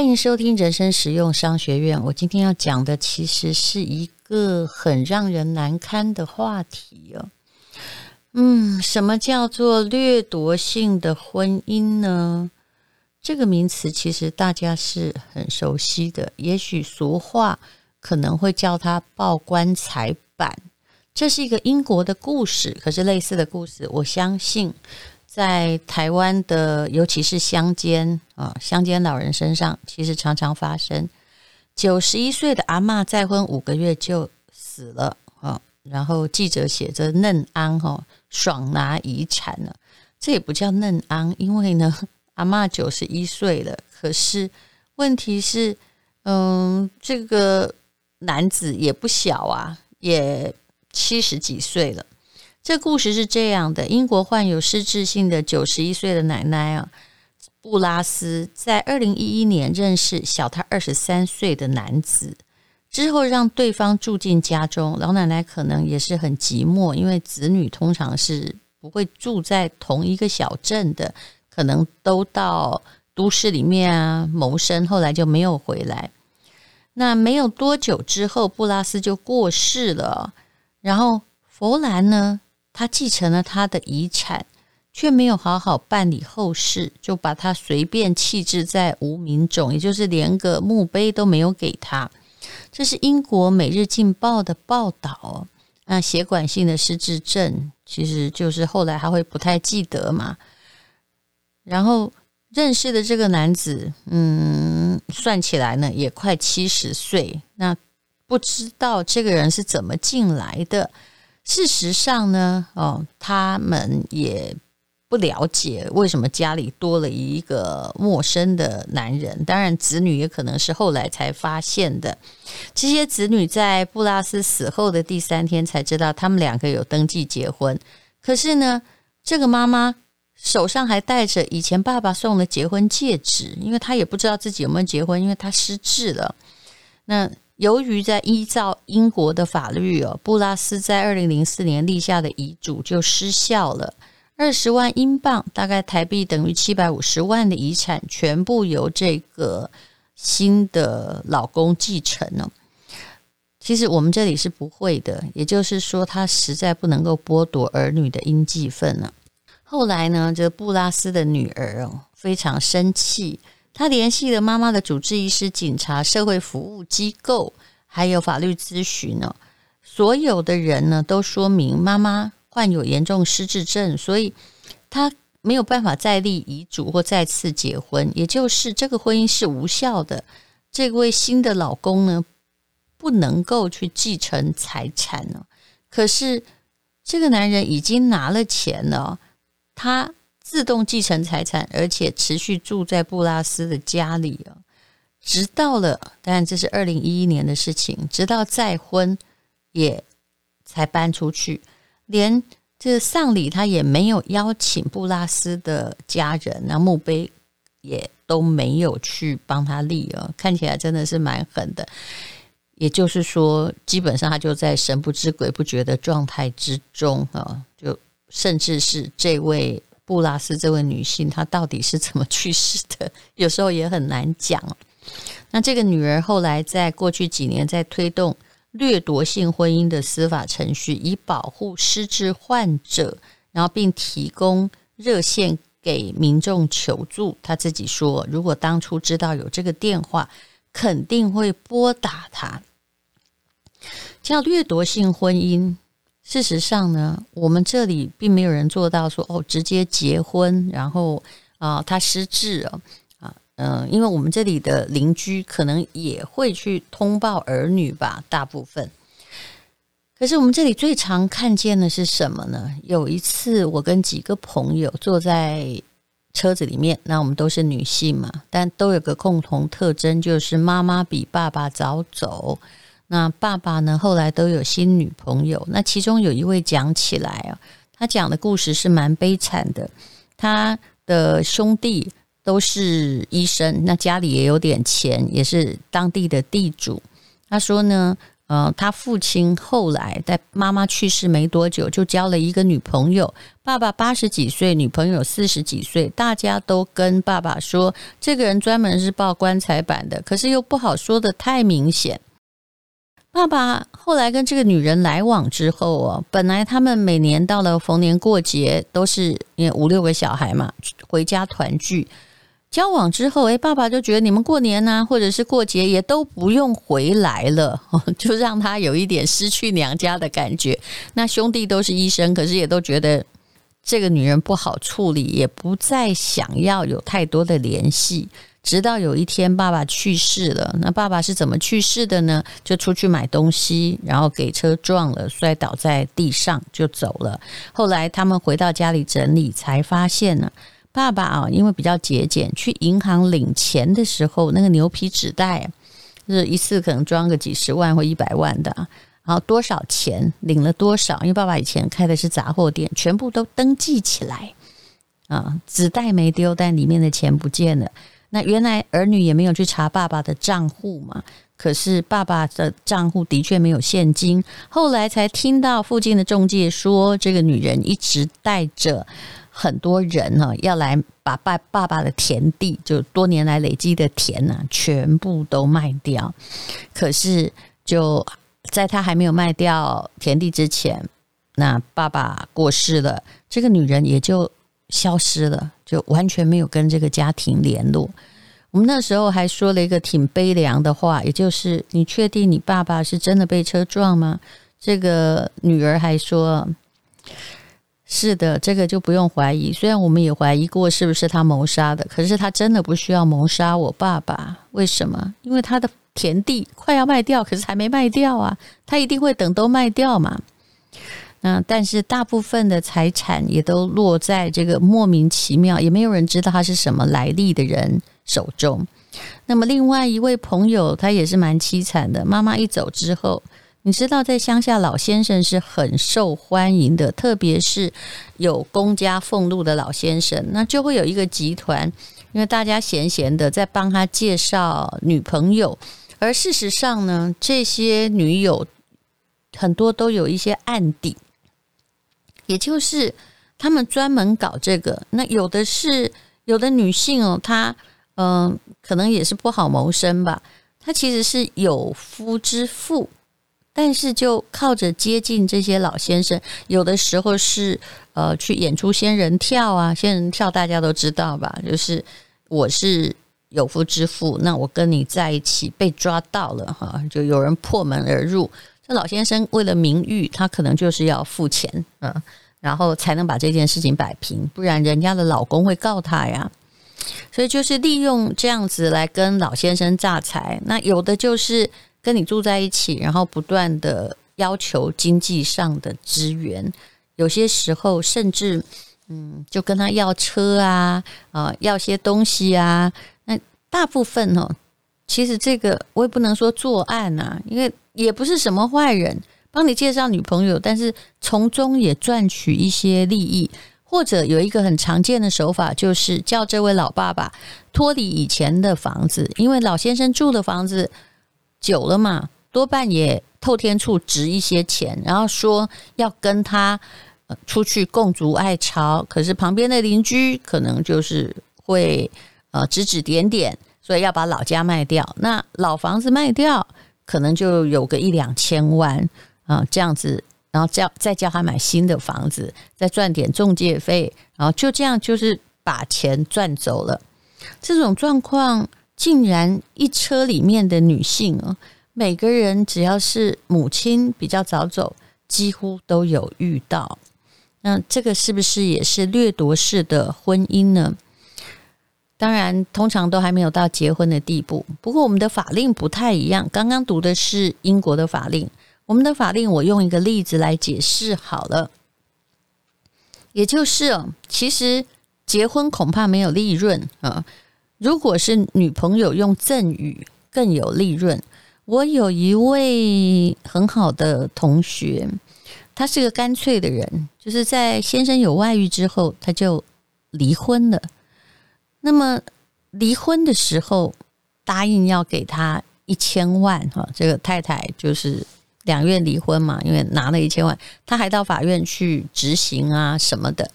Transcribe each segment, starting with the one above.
欢迎收听人生实用商学院。我今天要讲的其实是一个很让人难堪的话题哦。嗯，什么叫做掠夺性的婚姻呢？这个名词其实大家是很熟悉的，也许俗话可能会叫它“抱棺材板”。这是一个英国的故事，可是类似的故事，我相信在台湾的，尤其是乡间啊，乡间老人身上，其实常常发生。九十一岁的阿嬷再婚五个月就死了啊，然后记者写着“嫩安”哈。爽拿遗产了，这也不叫嫩安，因为呢，阿嬷九十一岁了。可是问题是，嗯，这个男子也不小啊，也七十几岁了。这故事是这样的：英国患有失智性的九十一岁的奶奶啊，布拉斯，在二零一一年认识小她二十三岁的男子。之后让对方住进家中，老奶奶可能也是很寂寞，因为子女通常是不会住在同一个小镇的，可能都到都市里面啊谋生，后来就没有回来。那没有多久之后，布拉斯就过世了，然后弗兰呢，他继承了他的遗产，却没有好好办理后事，就把他随便弃置在无名冢，也就是连个墓碑都没有给他。这是英国《每日镜报》的报道。那血管性的失智症，其实就是后来他会不太记得嘛。然后认识的这个男子，嗯，算起来呢，也快七十岁。那不知道这个人是怎么进来的。事实上呢，哦，他们也。不了解为什么家里多了一个陌生的男人，当然子女也可能是后来才发现的。这些子女在布拉斯死后的第三天才知道他们两个有登记结婚。可是呢，这个妈妈手上还戴着以前爸爸送的结婚戒指，因为她也不知道自己有没有结婚，因为她失智了。那由于在依照英国的法律哦，布拉斯在二零零四年立下的遗嘱就失效了。二十万英镑，大概台币等于七百五十万的遗产，全部由这个新的老公继承了。其实我们这里是不会的，也就是说，他实在不能够剥夺儿女的应继份了。后来呢，这布拉斯的女儿哦，非常生气，他联系了妈妈的主治医师、警察、社会服务机构，还有法律咨询呢。所有的人呢，都说明妈妈。患有严重失智症，所以他没有办法再立遗嘱或再次结婚，也就是这个婚姻是无效的。这位新的老公呢，不能够去继承财产了。可是这个男人已经拿了钱了，他自动继承财产，而且持续住在布拉斯的家里啊，直到了，当然这是二零一一年的事情，直到再婚也才搬出去。连这丧礼他也没有邀请布拉斯的家人，那墓碑也都没有去帮他立哦，看起来真的是蛮狠的。也就是说，基本上他就在神不知鬼不觉的状态之中啊，就甚至是这位布拉斯这位女性，她到底是怎么去世的，有时候也很难讲。那这个女儿后来在过去几年在推动。掠夺性婚姻的司法程序，以保护失智患者，然后并提供热线给民众求助。她自己说，如果当初知道有这个电话，肯定会拨打他。叫掠夺性婚姻，事实上呢，我们这里并没有人做到说哦，直接结婚，然后啊、他失智了。嗯，因为我们这里的邻居可能也会去通报儿女吧，大部分。可是我们这里最常看见的是什么呢？有一次，我跟几个朋友坐在车子里面，那我们都是女性嘛，但都有个共同特征，就是妈妈比爸爸早走。那爸爸呢，后来都有新女朋友。那其中有一位讲起来啊，他讲的故事是蛮悲惨的。他的兄弟都是医生，那家里也有点钱，也是当地的地主。他说呢。呃，他父亲后来在妈妈去世没多久，就交了一个女朋友。爸爸八十几岁，女朋友四十几岁，大家都跟爸爸说，这个人专门是报棺材板的，可是又不好说得太明显。爸爸后来跟这个女人来往之后哦，本来他们每年到了逢年过节，都是因为五六个小孩嘛，回家团聚。交往之后，诶，爸爸就觉得你们过年呐，或者是过节也都不用回来了，就让他有一点失去娘家的感觉。那兄弟都是医生，可是也都觉得这个女人不好处理，也不再想要有太多的联系。直到有一天，爸爸去世了。那爸爸是怎么去世的呢？就出去买东西，然后给车撞了，摔倒在地上就走了。后来他们回到家里整理，才发现呢。爸爸啊，因为比较节俭，去银行领钱的时候，那个牛皮纸袋，是一次可能装个几十万或一百万的，然后多少钱领了多少，因为爸爸以前开的是杂货店，全部都登记起来啊，纸袋没丢，但里面的钱不见了。那原来儿女也没有去查爸爸的账户嘛，可是爸爸的账户的确没有现金，后来才听到附近的中介说，这个女人一直带着。很多人呢，要来把爸爸爸的田地，就多年来累积的田呢，全部都卖掉。可是就在他还没有卖掉田地之前，那爸爸过世了，这个女人也就消失了，就完全没有跟这个家庭联络。我们那时候还说了一个挺悲凉的话，也就是你确定你爸爸是真的被车撞吗？这个女儿还说。是的，这个就不用怀疑。虽然我们也怀疑过是不是他谋杀的，可是他真的不需要谋杀我爸爸。为什么？因为他的田地快要卖掉，可是还没卖掉啊。他一定会等都卖掉嘛。那但是大部分的财产也都落在这个莫名其妙，也没有人知道他是什么来历的人手中。那么另外一位朋友，他也是蛮凄惨的。妈妈一走之后。你知道，在乡下老先生是很受欢迎的，特别是有公家俸禄的老先生，那就会有一个集团，因为大家闲闲的在帮他介绍女朋友，而事实上呢，这些女友很多都有一些案底，也就是他们专门搞这个。那有的是有的女性哦，她嗯、可能也是不好谋生吧，她其实是有夫之妇。但是就靠着接近这些老先生，有的时候是呃去演出仙人跳啊，仙人跳大家都知道吧？就是我是有夫之妇，那我跟你在一起被抓到了哈，就有人破门而入。那老先生为了名誉，他可能就是要付钱，嗯，然后才能把这件事情摆平，不然人家的老公会告他呀。所以就是利用这样子来跟老先生诈财。那有的就是。跟你住在一起，然后不断的要求经济上的支援，有些时候甚至嗯，就跟他要车啊，啊，要些东西啊。那大部分哦，其实这个我也不能说作案啊，因为也不是什么坏人，帮你介绍女朋友，但是从中也赚取一些利益，或者有一个很常见的手法，就是叫这位老爸爸脱离以前的房子，因为老先生住的房子。久了嘛，多半也透天处值一些钱，然后说要跟他出去共筑爱巢，可是旁边的邻居可能就是会呃指指点点，所以要把老家卖掉。那老房子卖掉，可能就有个一两千万啊，这样子，然后叫再叫他买新的房子，再赚点中介费，然后就这样就是把钱赚走了。这种状况。竟然一车里面的女性哦，每个人只要是母亲比较早走，几乎都有遇到。那这个是不是也是掠夺式的婚姻呢？当然，通常都还没有到结婚的地步。不过我们的法令不太一样。刚刚读的是英国的法令，我们的法令，我用一个例子来解释好了，也就是其实结婚恐怕没有利润啊。如果是女朋友用赠与更有利润。我有一位很好的同学，他是个干脆的人，就是在先生有外遇之后，他就离婚了。那么离婚的时候，答应要给他一千万哈，这个太太就是两院离婚嘛，因为拿了一千万，他还到法院去执行啊什么的，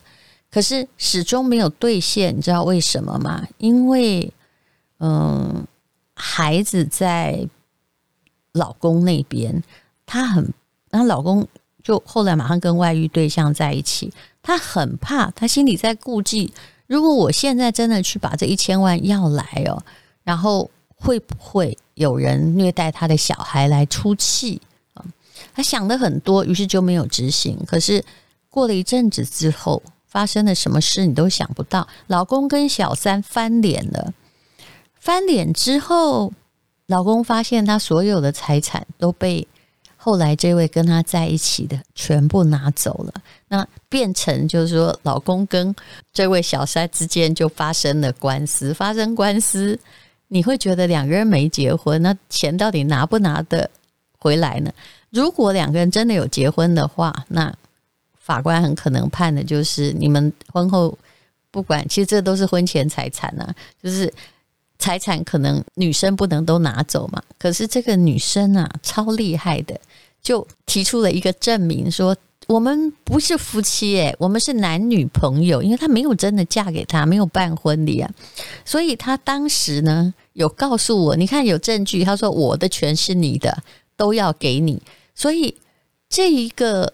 可是始终没有兑现，你知道为什么吗？因为嗯，孩子在。老公那边，她很，然后老公就后来马上跟外遇对象在一起，她很怕，她心里在顾忌，如果我现在真的去把这一千万要来哦，然后会不会有人虐待他的小孩来出气啊？她想的很多，于是就没有执行。可是过了一阵子之后，发生了什么事你都想不到，老公跟小三翻脸了，翻脸之后。老公发现他所有的财产都被后来这位跟他在一起的全部拿走了，那变成就是说，老公跟这位小三之间就发生了官司。发生官司，你会觉得两个人没结婚，那钱到底拿不拿得回来呢？如果两个人真的有结婚的话，那法官很可能判的就是你们婚后不管，其实这都是婚前财产啊，就是。财产可能女生不能都拿走嘛，可是这个女生啊超厉害的，就提出了一个证明说，我们不是夫妻诶，我们是男女朋友，因为她没有真的嫁给他，没有办婚礼啊，所以她当时呢有告诉我，你看有证据，她说我的全是你的，都要给你，所以这一个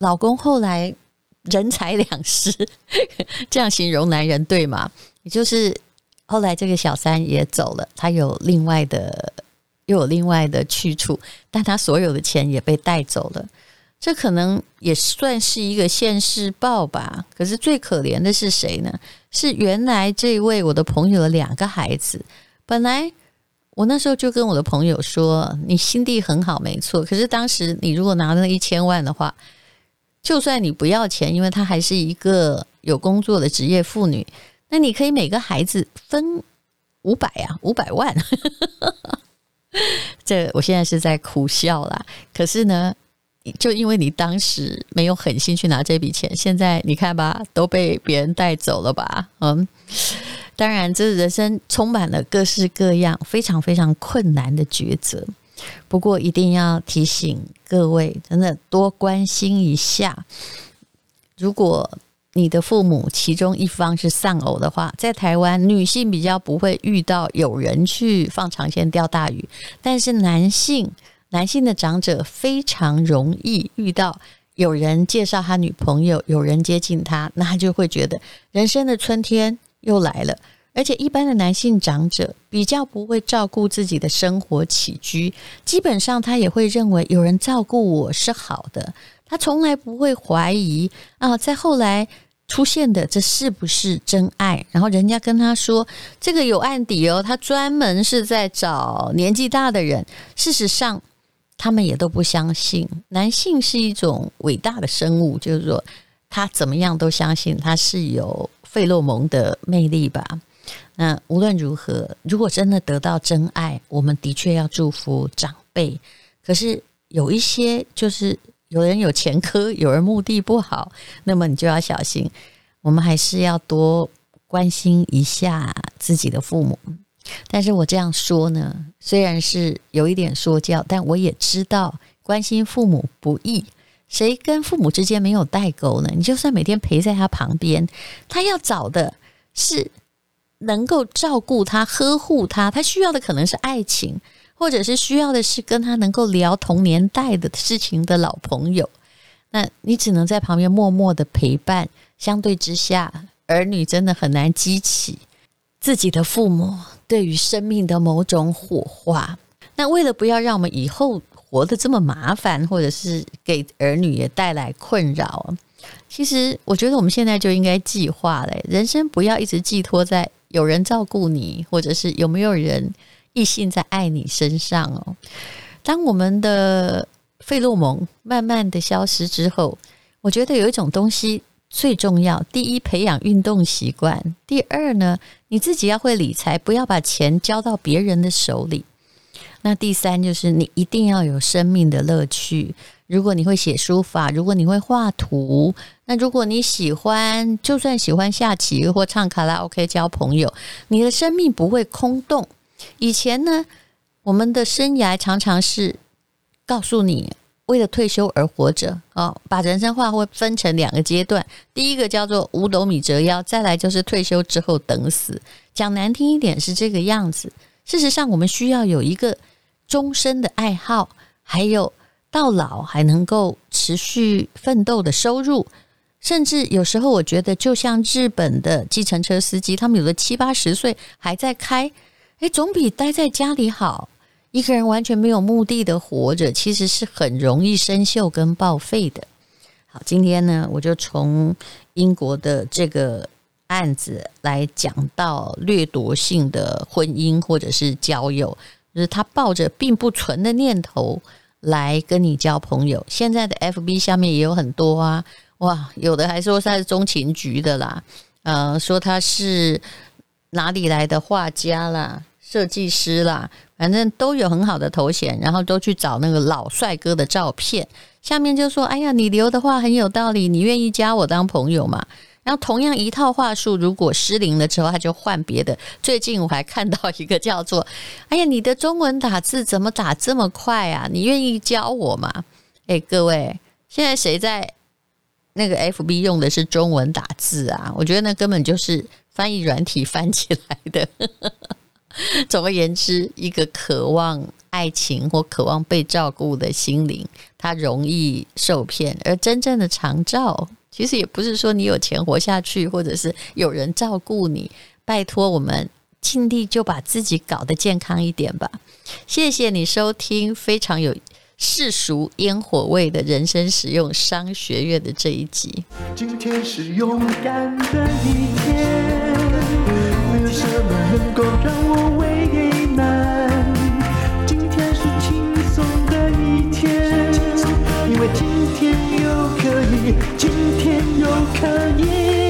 老公后来人财两失，这样形容男人对吗？也就是。后来这个小三也走了，他有另外的，又有另外的去处，但他所有的钱也被带走了。这可能也算是一个现世报吧。可是最可怜的是谁呢？是原来这位我的朋友的两个孩子。本来我那时候就跟我的朋友说：“你心地很好，没错。可是当时你如果拿了一千万的话，就算你不要钱，因为她还是一个有工作的职业妇女。”那你可以每个孩子分五百呀，五百万。这我现在是在苦笑啦。可是呢，就因为你当时没有狠心去拿这笔钱，现在你看吧，都被别人带走了吧？嗯，当然，这人生充满了各式各样非常非常困难的抉择。不过，一定要提醒各位，真的多关心一下。如果你的父母其中一方是丧偶的话，在台湾女性比较不会遇到有人去放长线钓大鱼，但是男性男性的长者非常容易遇到有人介绍他女朋友，有人接近他，那他就会觉得人生的春天又来了。而且一般的男性长者比较不会照顾自己的生活起居，基本上他也会认为有人照顾我是好的。他从来不会怀疑啊，在后来出现的这是不是真爱？然后人家跟他说这个有案底哦，他专门是在找年纪大的人。事实上，他们也都不相信。男性是一种伟大的生物，就是说他怎么样都相信他是有费洛蒙的魅力吧。那无论如何，如果真的得到真爱，我们的确要祝福长辈。可是有一些就是。有人有前科，有人目的不好，那么你就要小心。我们还是要多关心一下自己的父母。但是我这样说呢，虽然是有一点说教，但我也知道关心父母不易。谁跟父母之间没有代沟呢？你就算每天陪在他旁边，他要找的是能够照顾他、呵护他，他需要的可能是爱情。或者是需要的是跟他能够聊同年代的事情的老朋友，那你只能在旁边默默的陪伴。相对之下，儿女真的很难激起自己的父母对于生命的某种火花。那为了不要让我们以后活得这么麻烦，或者是给儿女也带来困扰，其实我觉得我们现在就应该计划了，人生不要一直寄托在有人照顾你，或者是有没有人。异性在爱你身上哦。当我们的费洛蒙慢慢的消失之后，我觉得有一种东西最重要：第一，培养运动习惯；第二呢，你自己要会理财，不要把钱交到别人的手里。那第三就是你一定要有生命的乐趣。如果你会写书法，如果你会画图，那如果你喜欢，就算喜欢下棋或唱卡拉 OK 交朋友，你的生命不会空洞。以前呢，我们的生涯常常是告诉你为了退休而活着哦，把人生话会分成两个阶段，第一个叫做五斗米折腰，再来就是退休之后等死。讲难听一点是这个样子。事实上，我们需要有一个。终身的爱好，还有到老还能够持续奋斗的收入，甚至有时候我觉得，就像日本的计程车司机，他们有的七八十岁还在开，诶，总比待在家里好。一个人完全没有目的的活着，其实是很容易生锈跟报废的。好，今天呢，我就从英国的这个案子来讲到掠夺性的婚姻或者是交友。就是他抱着并不纯的念头来跟你交朋友。现在的 FB 下面也有很多啊，哇，有的还说他是中情局的啦，呃，说他是哪里来的画家啦、设计师啦，反正都有很好的头衔，然后都去找那个老帅哥的照片。下面就说：“哎呀，你留的话很有道理，你愿意加我当朋友吗？”然后同样一套话术，如果失灵了之后，他就换别的。最近我还看到一个叫做“哎呀，你的中文打字怎么打这么快啊？你愿意教我吗？”哎，各位，现在谁在那个 FB 用的是中文打字啊？我觉得那根本就是翻译软体翻起来的。总而言之，一个渴望爱情或渴望被照顾的心灵，它容易受骗，而真正的长照。其实也不是说你有钱活下去，或者是有人照顾你。拜托，我们尽力就把自己搞得健康一点吧。谢谢你收听非常有世俗烟火味的人生实用商学院的这一集。今天是勇敢的一天，能够让我为难。今天是轻松的一天，因为今天又可以。今天又可以。